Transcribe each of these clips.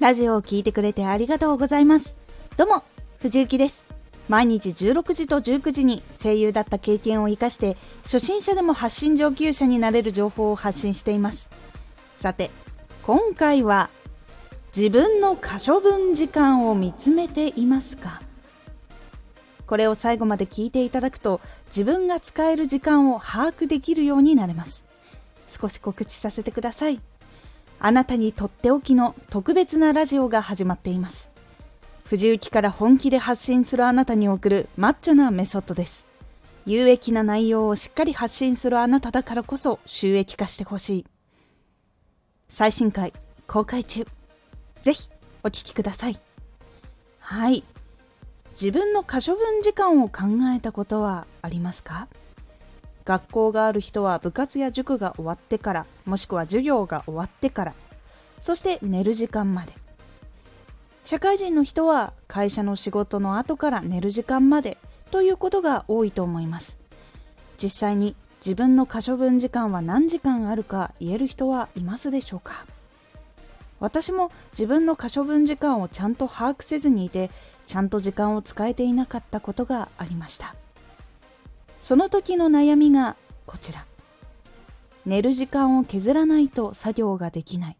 ラジオを聴いてくれてありがとうございます。どうも、藤幸です。毎日16時と19時に声優だった経験を活かして初心者でも発信上級者になれる情報を発信しています。さて、今回は自分の可処分時間を見つめていますか？これを最後まで聞いていただくと自分が使える時間を把握できるようになれます。少し告知させてください。あなたにとっておきの特別なラジオが始まっています。藤雪から本気で発信するあなたに送るマッチョなメソッドです。有益な内容をしっかり発信するあなただからこそ収益化してほしい。最新回公開中。ぜひお聴きください。はい。自分の可処分時間を考えたことはありますか？学校がある人は部活や塾が終わってからもしくは授業が終わってから。そして寝る時間まで。社会人の人は会社の仕事の後から寝る時間までということが多いと思います。実際に自分の可処分時間は何時間あるか言える人はいますでしょうか？私も自分の可処分時間をちゃんと把握せずにいてちゃんと時間を使えていなかったことがありました。その時の悩みがこちら。寝る時間を削らないと作業ができない。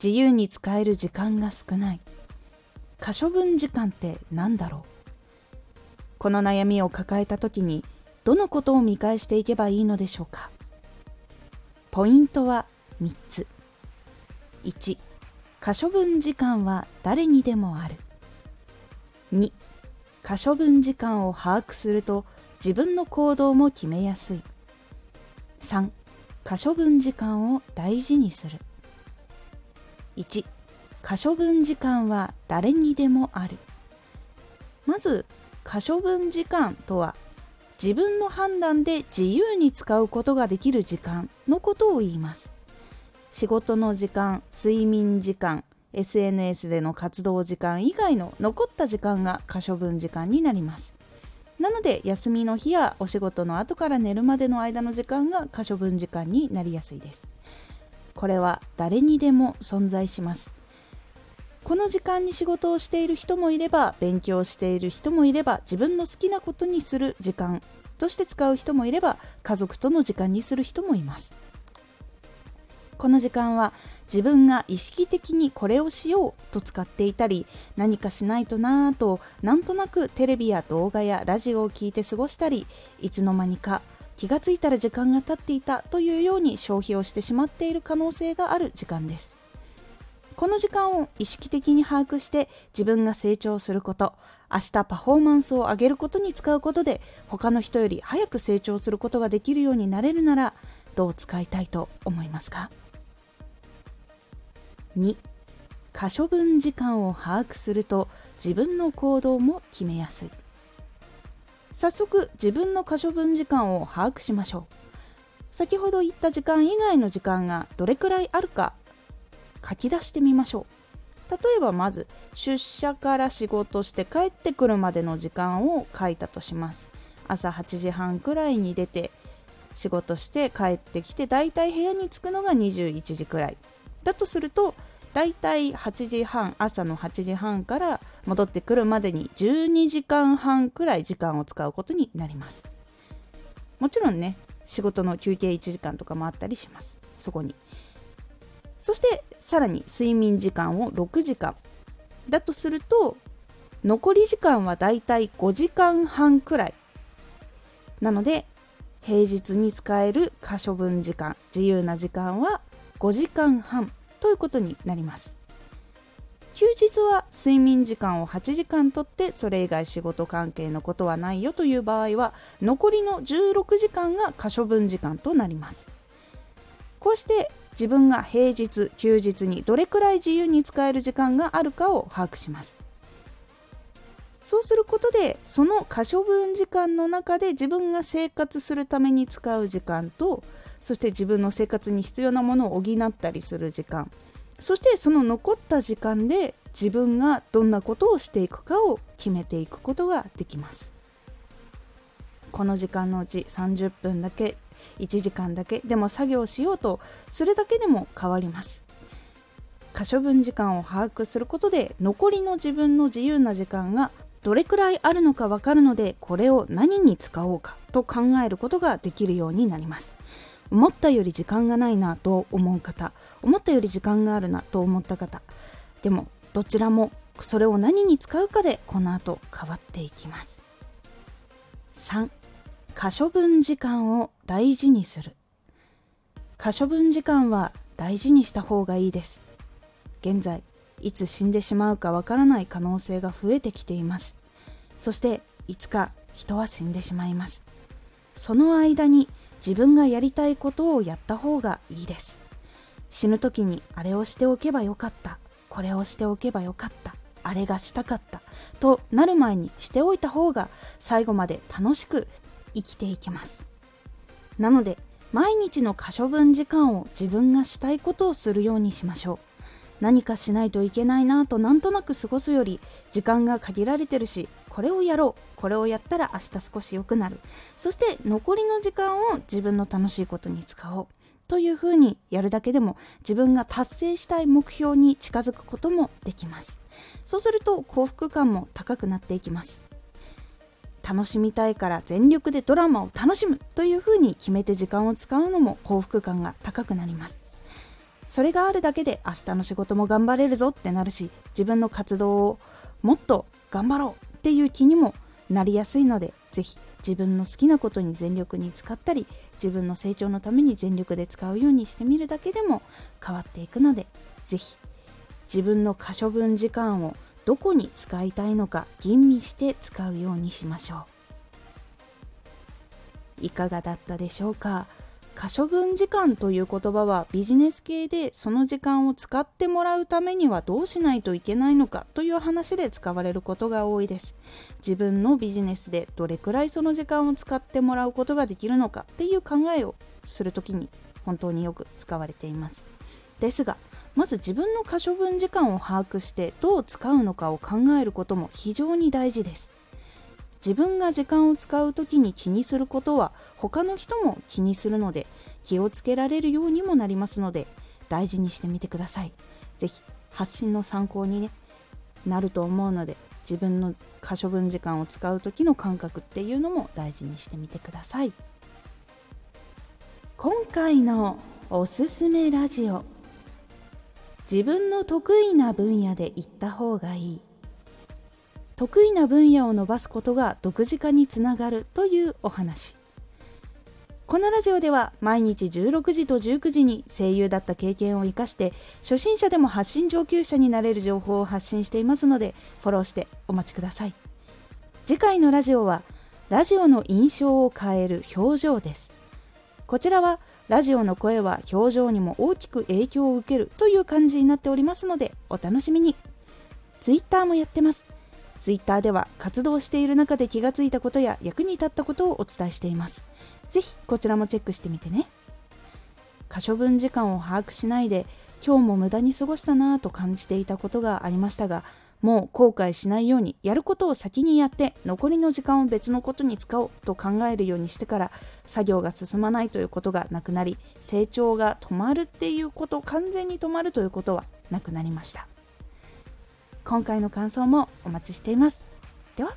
自由に使える時間が少ない。可処分時間って何だろう？この悩みを抱えた時にどのことを見返していけばいいのでしょうか？ポイントは3つ。1可処分時間は誰にでもある。2可処分時間を把握すると自分の行動も決めやすい。3可処分時間を大事にする。1可処分時間は誰にでもある。まず可処分時間とは自分の判断で自由に使うことができる時間のことを言います。仕事の時間睡眠時間 SNS での活動時間以外の残った時間が可処分時間になります。なので休みの日やお仕事の後から寝るまでの間の時間が可処分時間になりやすいです。これは誰にでも存在します。この時間に仕事をしている人もいれば勉強している人もいれば自分の好きなことにする時間として使う人もいれば家族との時間にする人もいます。この時間は自分が意識的にこれをしようと使っていたり何かしないとなぁとなんとなくテレビや動画やラジオを聴いて過ごしたりいつの間にか気がついたら時間が経っていたというように消費をしてしまっている可能性がある時間です。この時間を意識的に把握して自分が成長すること明日パフォーマンスを上げることに使うことで他の人より早く成長することができるようになれるならどう使いたいと思いますか？2可処分時間を把握すると自分の行動も決めやすい。早速自分の可処分時間を把握しましょう。先ほど言った時間以外の時間がどれくらいあるか書き出してみましょう。例えばまず出社から仕事して帰ってくるまでの時間を書いたとします。朝8時半くらいに出て仕事して帰ってきてだいたい部屋に着くのが21時くらい。だとするとだいたい8時半朝の8時半から戻ってくるまでに12時間半くらい時間を使うことになります。もちろんね仕事の休憩1時間とかもあったりします。そこに。そしてさらに睡眠時間を6時間。だとすると残り時間はだいたい5時間半くらい。なので平日に使える可処分時間自由な時間は5時間半ということになります。休日は睡眠時間を8時間とってそれ以外仕事関係のことはないよという場合は残りの16時間が可処分時間となります。こうして自分が平日休日にどれくらい自由に使える時間があるかを把握します。そうすることでその可処分時間の中で自分が生活するために使う時間とそして自分の生活に必要なものを補ったりする時間。そしてその残った時間で自分がどんなことをしていくかを決めていくことができます。この時間のうち30分だけ1時間だけでも作業しようとするだけでも変わります。可処分時間を把握することで残りの自分の自由な時間がどれくらいあるのかわかるのでこれを何に使おうかと考えることができるようになります。思ったより時間がないなと思う方思ったより時間があるなと思った方でもどちらもそれを何に使うかでこの後変わっていきます。3可処分時間を大事にする。可処分時間は大事にした方がいいです。現在いつ死んでしまうかわからない可能性が増えてきています。そしていつか人は死んでしまいます。その間に自分がやりたいことをやった方がいいです。死ぬ時にあれをしておけばよかった。これをしておけばよかった。あれがしたかった。となる前にしておいた方が最後まで楽しく生きていきます。なので毎日の可処分時間を自分がしたいことをするようにしましょう。何かしないといけないなとなんとなく過ごすより時間が限られてるしこれをやろう。これをやったら明日少し良くなる。そして残りの時間を自分の楽しいことに使おう。というふうにやるだけでも自分が達成したい目標に近づくこともできます。そうすると幸福感も高くなっていきます。楽しみたいから全力でドラマを楽しむ。というふうに決めて時間を使うのも幸福感が高くなります。それがあるだけで明日の仕事も頑張れるぞってなるし自分の活動をもっと頑張ろう。っていう気にもなりやすいので是非自分の好きなことに全力に使ったり自分の成長のために全力で使うようにしてみるだけでも変わっていくので是非自分の可処分時間をどこに使いたいのか吟味して使うようにしましょう。いかがだったでしょうか？可処分時間という言葉はビジネス系でその時間を使ってもらうためにはどうしないといけないのかという話で使われることが多いです。自分のビジネスでどれくらいその時間を使ってもらうことができるのかっていう考えをする時に本当によく使われています。ですがまず自分の可処分時間を把握してどう使うのかを考えることも非常に大事です。自分が時間を使う時に気にすることは他の人も気にするので気をつけられるようにもなりますので大事にしてみてください。是非発信の参考に、ね、なると思うので自分の可処分時間を使う時の感覚っていうのも大事にしてみてください。今回のおすすめラジオ。自分の得意な分野で行った方がいい。得意な分野を伸ばすことが独自化につながるというお話。このラジオでは毎日16時と19時に声優だった経験を生かして初心者でも発信上級者になれる情報を発信していますのでフォローしてお待ちください。次回のラジオはラジオの印象を変える表情です。こちらはラジオの声は表情にも大きく影響を受けるという感じになっておりますのでお楽しみに。Twitter もやってます。Twitter では活動している中で気がついたことや役に立ったことをお伝えしています。ぜひこちらもチェックしてみてね。可処分時間を把握しないで今日も無駄に過ごしたなぁと感じていたことがありましたがもう後悔しないようにやることを先にやって残りの時間を別のことに使おうと考えるようにしてから作業が進まないということがなくなり成長が止まるっていうこと完全に止まるということはなくなりました今回の感想もお待ちしています。では、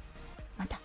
また。